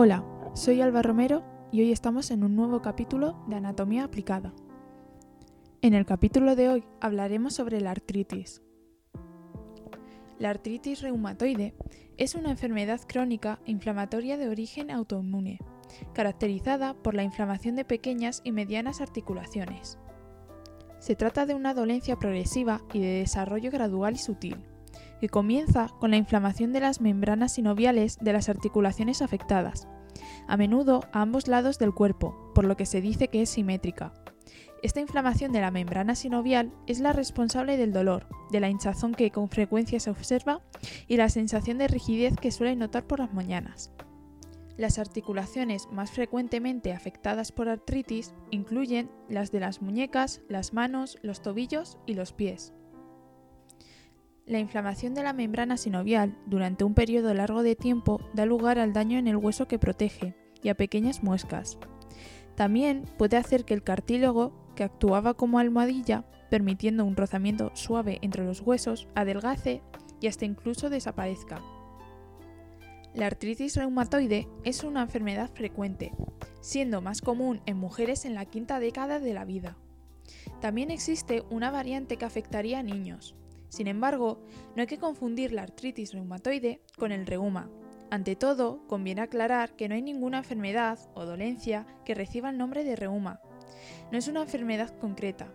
Hola, soy Alba Romero y hoy estamos en un nuevo capítulo de Anatomía Aplicada. En el capítulo de hoy hablaremos sobre la artritis. La artritis reumatoide es una enfermedad crónica inflamatoria de origen autoinmune, caracterizada por la inflamación de pequeñas y medianas articulaciones. Se trata de una dolencia progresiva y de desarrollo gradual y sutil, que comienza con la inflamación de las membranas sinoviales de las articulaciones afectadas, a menudo a ambos lados del cuerpo, por lo que se dice que es simétrica. Esta inflamación de la membrana sinovial es la responsable del dolor, de la hinchazón que con frecuencia se observa y la sensación de rigidez que suele notar por las mañanas. Las articulaciones más frecuentemente afectadas por artritis incluyen las de las muñecas, las manos, los tobillos y los pies. La inflamación de la membrana sinovial durante un periodo largo de tiempo da lugar al daño en el hueso que protege y a pequeñas muescas. También puede hacer que el cartílago, que actuaba como almohadilla, permitiendo un rozamiento suave entre los huesos, adelgace y hasta incluso desaparezca. La artritis reumatoide es una enfermedad frecuente, siendo más común en mujeres en la quinta década de la vida. También existe una variante que afectaría a niños. Sin embargo, no hay que confundir la artritis reumatoide con el reuma. Ante todo, conviene aclarar que no hay ninguna enfermedad o dolencia que reciba el nombre de reuma. No es una enfermedad concreta.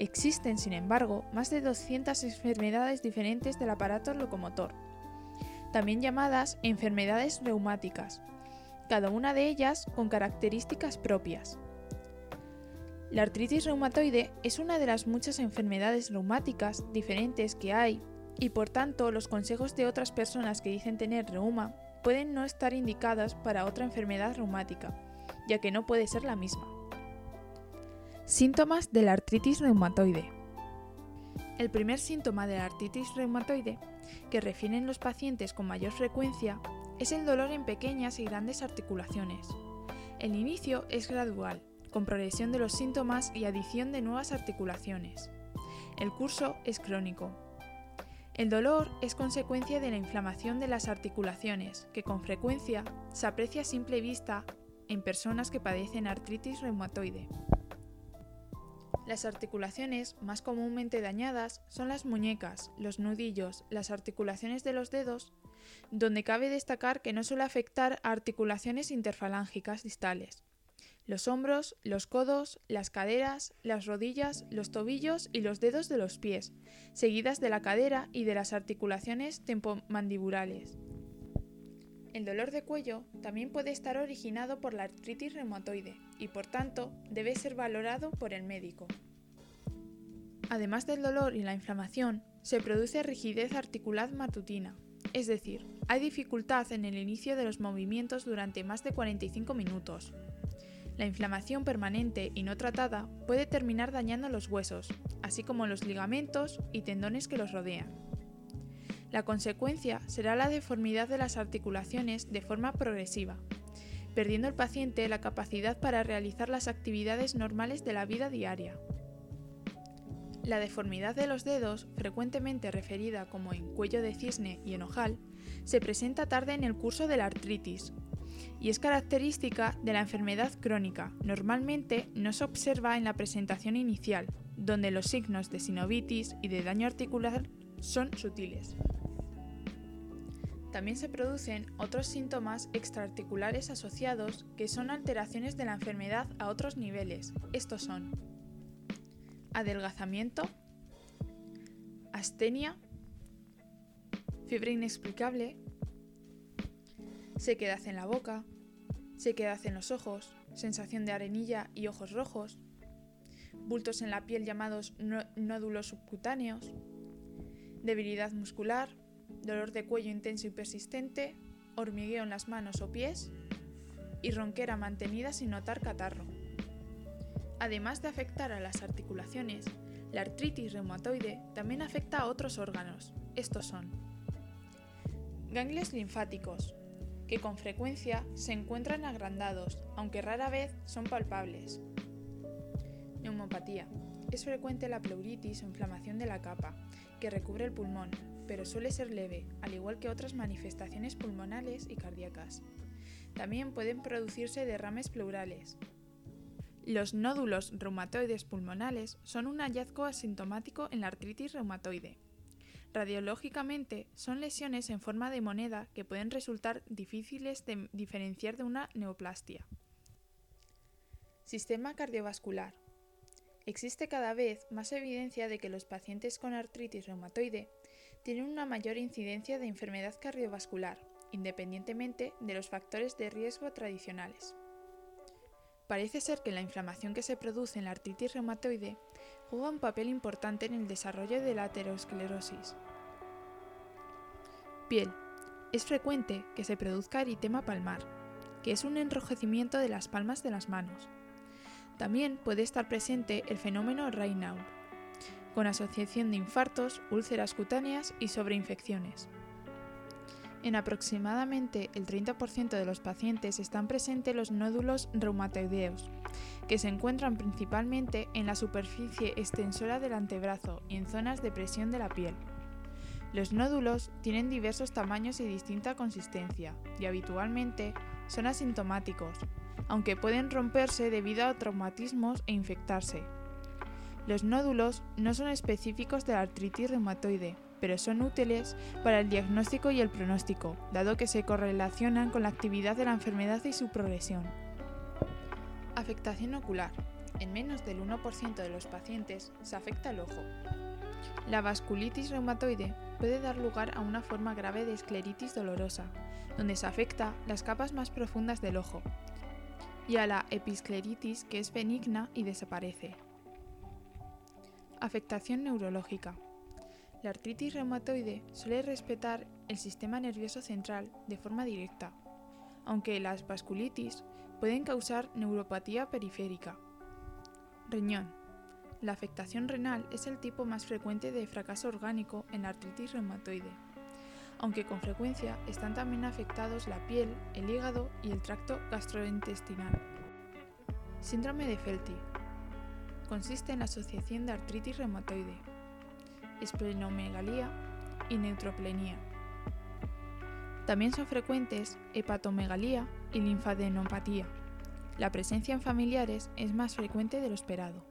Existen, sin embargo, más de 200 enfermedades diferentes del aparato locomotor, también llamadas enfermedades reumáticas, cada una de ellas con características propias. La artritis reumatoide es una de las muchas enfermedades reumáticas diferentes que hay y por tanto los consejos de otras personas que dicen tener reuma pueden no estar indicadas para otra enfermedad reumática, ya que no puede ser la misma. Síntomas de la artritis reumatoide. El primer síntoma de la artritis reumatoide que refieren los pacientes con mayor frecuencia es el dolor en pequeñas y grandes articulaciones. El inicio es gradual, con progresión de los síntomas y adición de nuevas articulaciones. El curso es crónico. El dolor es consecuencia de la inflamación de las articulaciones, que con frecuencia se aprecia a simple vista en personas que padecen artritis reumatoide. Las articulaciones más comúnmente dañadas son las muñecas, los nudillos, las articulaciones de los dedos, donde cabe destacar que no suele afectar a articulaciones interfalángicas distales, los hombros, los codos, las caderas, las rodillas, los tobillos y los dedos de los pies, seguidas de la cadera y de las articulaciones tempomandibulares. El dolor de cuello también puede estar originado por la artritis reumatoide y por tanto debe ser valorado por el médico. Además del dolor y la inflamación, se produce rigidez articular matutina, es decir, hay dificultad en el inicio de los movimientos durante más de 45 minutos. La inflamación permanente y no tratada puede terminar dañando los huesos, así como los ligamentos y tendones que los rodean. La consecuencia será la deformidad de las articulaciones de forma progresiva, perdiendo el paciente la capacidad para realizar las actividades normales de la vida diaria. La deformidad de los dedos, frecuentemente referida como en cuello de cisne y en ojal, se presenta tarde en el curso de la artritis y es característica de la enfermedad crónica. Normalmente no se observa en la presentación inicial, donde los signos de sinovitis y de daño articular son sutiles. También se producen otros síntomas extraarticulares asociados que son alteraciones de la enfermedad a otros niveles. Estos son adelgazamiento, astenia, fiebre inexplicable, sequedad en la boca, sequedad en los ojos, sensación de arenilla y ojos rojos, bultos en la piel llamados nódulos subcutáneos, debilidad muscular, dolor de cuello intenso y persistente, hormigueo en las manos o pies y ronquera mantenida sin notar catarro. Además de afectar a las articulaciones, la artritis reumatoide también afecta a otros órganos. Estos son ganglios linfáticos, que con frecuencia se encuentran agrandados, aunque rara vez son palpables. Neumopatía. Es frecuente la pleuritis o inflamación de la capa, que recubre el pulmón, pero suele ser leve, al igual que otras manifestaciones pulmonales y cardíacas. También pueden producirse derrames pleurales. Los nódulos reumatoides pulmonales son un hallazgo asintomático en la artritis reumatoide. Radiológicamente son lesiones en forma de moneda que pueden resultar difíciles de diferenciar de una neoplastia. Sistema cardiovascular. Existe cada vez más evidencia de que los pacientes con artritis reumatoide tienen una mayor incidencia de enfermedad cardiovascular, independientemente de los factores de riesgo tradicionales. Parece ser que la inflamación que se produce en la artritis reumatoide juega un papel importante en el desarrollo de la aterosclerosis. Piel. Es frecuente que se produzca eritema palmar, que es un enrojecimiento de las palmas de las manos. También puede estar presente el fenómeno Raynaud, con asociación de infartos, úlceras cutáneas y sobreinfecciones. En aproximadamente el 30% de los pacientes están presentes los nódulos reumatoideos, que se encuentran principalmente en la superficie extensora del antebrazo y en zonas de presión de la piel. Los nódulos tienen diversos tamaños y distinta consistencia, y habitualmente son asintomáticos, aunque pueden romperse debido a traumatismos e infectarse. Los nódulos no son específicos de la artritis reumatoide, pero son útiles para el diagnóstico y el pronóstico, dado que se correlacionan con la actividad de la enfermedad y su progresión. Afectación ocular. En menos del 1% de los pacientes se afecta el ojo. La vasculitis reumatoide puede dar lugar a una forma grave de escleritis dolorosa, donde se afecta las capas más profundas del ojo, y a la episcleritis que es benigna y desaparece. Afectación neurológica. La artritis reumatoide suele respetar el sistema nervioso central de forma directa, aunque las vasculitis pueden causar neuropatía periférica. Riñón. La afectación renal es el tipo más frecuente de fracaso orgánico en la artritis reumatoide, aunque con frecuencia están también afectados la piel, el hígado y el tracto gastrointestinal. Síndrome de Felty. Consiste en la asociación de artritis reumatoide, esplenomegalía y neutropenia. También son frecuentes hepatomegalía y linfadenopatía. La presencia en familiares es más frecuente de lo esperado.